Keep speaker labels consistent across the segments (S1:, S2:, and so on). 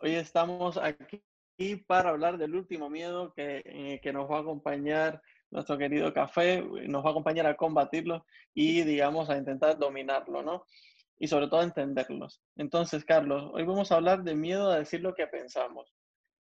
S1: Hoy estamos aquí para hablar del último miedo que, eh, que nos va a acompañar nuestro querido café, nos va a acompañar a combatirlo y, digamos, a intentar dominarlo, ¿no? Y sobre todo entenderlos. Entonces, Carlos, hoy vamos a hablar de miedo a decir lo que pensamos.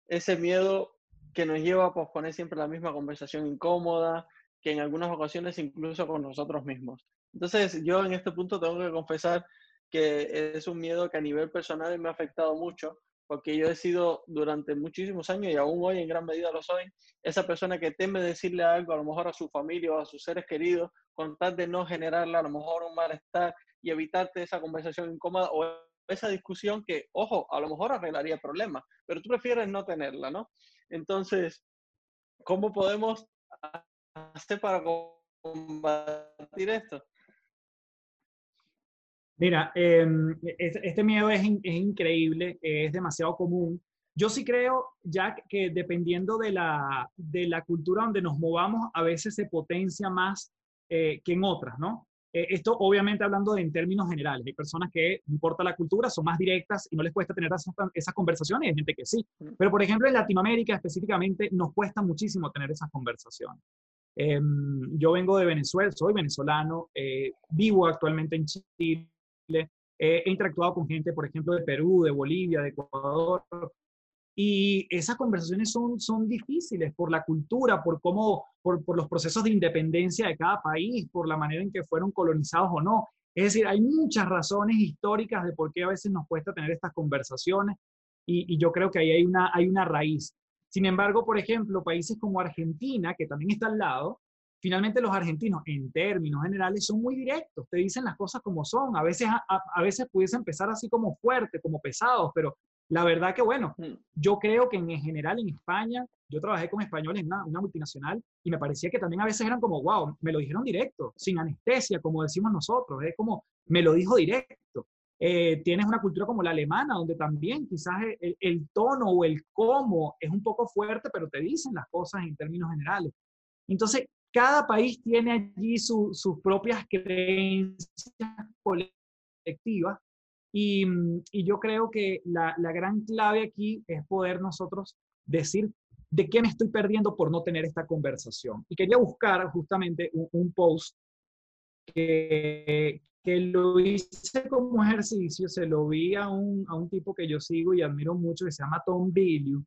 S1: Ese miedo que nos lleva a posponer siempre la misma conversación incómoda, que en algunas ocasiones incluso con nosotros mismos. Entonces, yo en este punto tengo que confesar que es un miedo que a nivel personal me ha afectado mucho, porque yo he sido durante muchísimos años y aún hoy en gran medida lo soy, esa persona que teme decirle algo a lo mejor a su familia o a sus seres queridos con tal de no generarle a lo mejor un malestar y evitarte esa conversación incómoda o esa discusión que, ojo, a lo mejor arreglaría el problema, pero tú prefieres no tenerla, ¿no? Entonces, ¿cómo podemos hacer para combatir esto?
S2: Mira, em, este miedo es, increíble, es demasiado común. Yo sí creo, Jack, que dependiendo de la, de la cultura donde nos movamos, a veces se potencia más eh, que en otras, ¿no? Eh, esto obviamente hablando de, en términos generales. Hay personas que, no importa la cultura, son más directas y no les cuesta tener esas, esas conversaciones, y hay gente que sí. Pero, por ejemplo, en Latinoamérica específicamente nos cuesta muchísimo tener esas conversaciones. Em, yo vengo de Venezuela, soy venezolano, eh, vivo actualmente en Chile he interactuado con gente, por ejemplo, de Perú, de Bolivia, de Ecuador, y esas conversaciones son, son difíciles por la cultura, por cómo, por, por, los procesos de independencia de cada país, por la manera en que fueron colonizados o no. Es decir, hay muchas razones históricas de por qué a veces nos cuesta tener estas conversaciones y, y yo creo que ahí hay una, hay una raíz. Sin embargo, por ejemplo, países como Argentina, que también está al lado, finalmente los argentinos, en términos generales, son muy directos, te dicen las cosas como son. A veces, a, veces pudiese empezar así como fuerte, como pesados, pero la verdad que, bueno, mm. yo creo que en general en España, yo trabajé con españoles en una, multinacional y me parecía que también a veces eran como, wow, me lo dijeron directo, sin anestesia, como decimos nosotros, es como, me lo dijo directo. Eh, tienes una cultura como la alemana, donde también quizás el, el, tono o el cómo es un poco fuerte, pero te dicen las cosas en términos generales. Entonces, cada país tiene allí sus propias creencias colectivas y, yo creo que la, gran clave aquí es poder nosotros decir de qué me estoy perdiendo por no tener esta conversación. Y quería buscar justamente un, post que, que, lo hice como ejercicio, se lo vi a un, a un tipo que yo sigo y admiro mucho, que se llama Tom Billiu.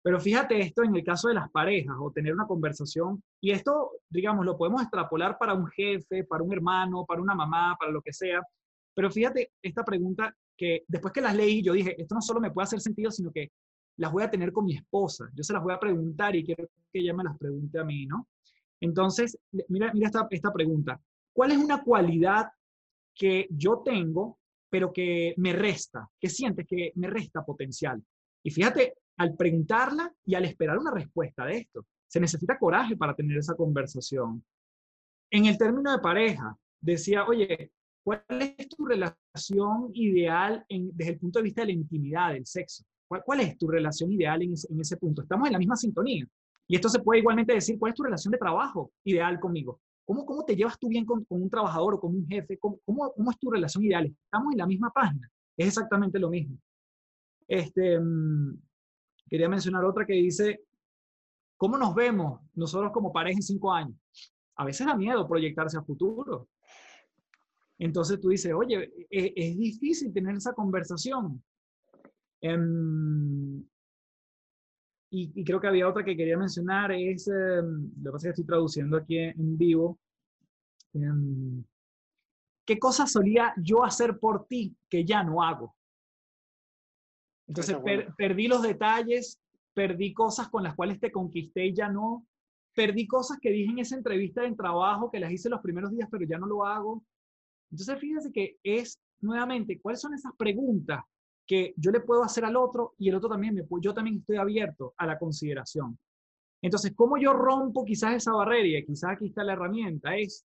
S2: Pero fíjate esto en el caso de las parejas o tener una conversación, y esto, digamos, lo podemos extrapolar para un jefe, para un hermano, para una mamá, para lo que sea. Pero fíjate esta pregunta que después que las leí, yo dije, esto no solo me puede hacer sentido, sino que las voy a tener con mi esposa. Yo se las voy a preguntar y quiero que ella me las pregunte a mí, ¿no? Entonces, mira, mira esta, esta pregunta. ¿Cuál es una cualidad que yo tengo, pero que me resta, que sientes que me resta potencial? Y fíjate, al preguntarla y al esperar una respuesta de esto. Se necesita coraje para tener esa conversación. En el término de pareja, decía, oye, ¿cuál es tu relación ideal desde el punto de vista de la intimidad, del sexo? ¿Cuál, es tu relación ideal en ese, punto? Estamos en la misma sintonía. Y esto se puede igualmente decir, ¿cuál es tu relación de trabajo ideal conmigo? ¿Cómo, cómo te llevas tú bien con, un trabajador o con un jefe? ¿Cómo, ¿Cómo, cómo, es tu relación ideal? Estamos en la misma página. Es exactamente lo mismo. Este, mm, Quería mencionar otra que dice, ¿cómo nos vemos nosotros como pareja en cinco años? A veces da miedo proyectarse a futuro. Entonces tú dices, oye, e-, es, difícil tener esa conversación. Em, y, creo que había otra que quería mencionar, es, em, lo que pasa es que estoy traduciendo aquí en, vivo. Em, ¿Qué cosas solía yo hacer por ti que ya no hago? Entonces perdí los detalles, perdí cosas con las cuales te conquisté y ya no. Perdí cosas que dije en esa entrevista en trabajo que las hice los primeros días, pero ya no lo hago. Entonces fíjense que es nuevamente, ¿cuáles son esas preguntas que yo le puedo hacer al otro y el otro también me yo también estoy abierto a la consideración. Entonces, ¿cómo yo rompo quizás esa barrera? Y quizás aquí está la herramienta, es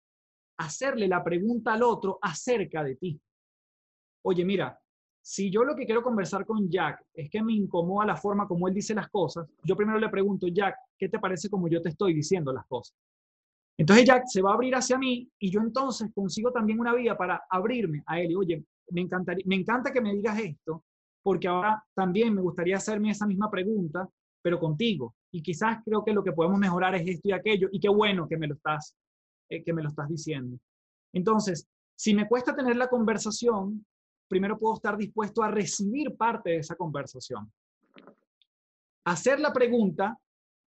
S2: hacerle la pregunta al otro acerca de ti. Oye, mira, si yo lo que quiero conversar con Jack es que me incomoda la forma como él dice las cosas, yo primero le pregunto, Jack, ¿qué te parece como yo te estoy diciendo las cosas? Entonces Jack se va a abrir hacia mí y yo entonces consigo también una vía para abrirme a él. Y, oye, me, encantaría, me encanta que me digas esto, porque ahora también me gustaría hacerme esa misma pregunta, pero contigo. Y quizás creo que lo que podemos mejorar es esto y aquello, y qué bueno que me lo estás, eh, que me lo estás diciendo. Entonces, si me cuesta tener la conversación, primero puedo estar dispuesto a recibir parte de esa conversación. Hacer la pregunta,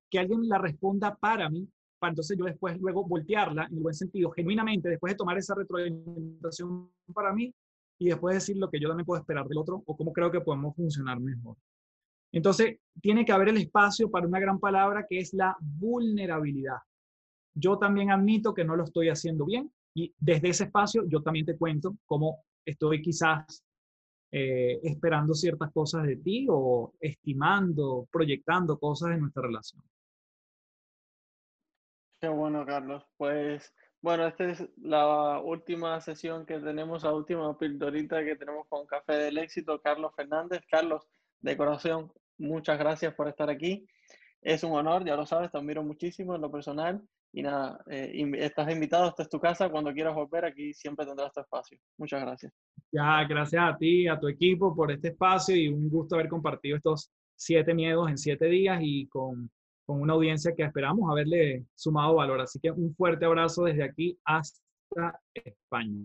S2: que alguien la responda para mí, para entonces yo después luego voltearla en el buen sentido, genuinamente, después de tomar esa retroalimentación para mí y después decir lo que yo también puedo esperar del otro o cómo creo que podemos funcionar mejor. Entonces, tiene que haber el espacio para una gran palabra que es la vulnerabilidad. Yo también admito que no lo estoy haciendo bien y desde ese espacio yo también te cuento cómo estoy quizás eh, esperando ciertas cosas de ti o estimando, proyectando cosas en nuestra relación.
S1: Qué bueno, Carlos. Pues bueno, esta es la última sesión que tenemos, la última pildorita que tenemos con Café del Éxito, Carlos Fernández. Carlos, de corazón, muchas gracias por estar aquí. Es un honor, ya lo sabes, te admiro muchísimo en lo personal. Y nada, eh, estás invitado, esta es tu casa, cuando quieras volver aquí siempre tendrás tu espacio. Muchas gracias.
S2: Ya, gracias a ti, a tu equipo por este espacio y un gusto haber compartido estos siete miedos en siete días y con, con una audiencia que esperamos haberle sumado valor. Así que un fuerte abrazo desde aquí hasta España.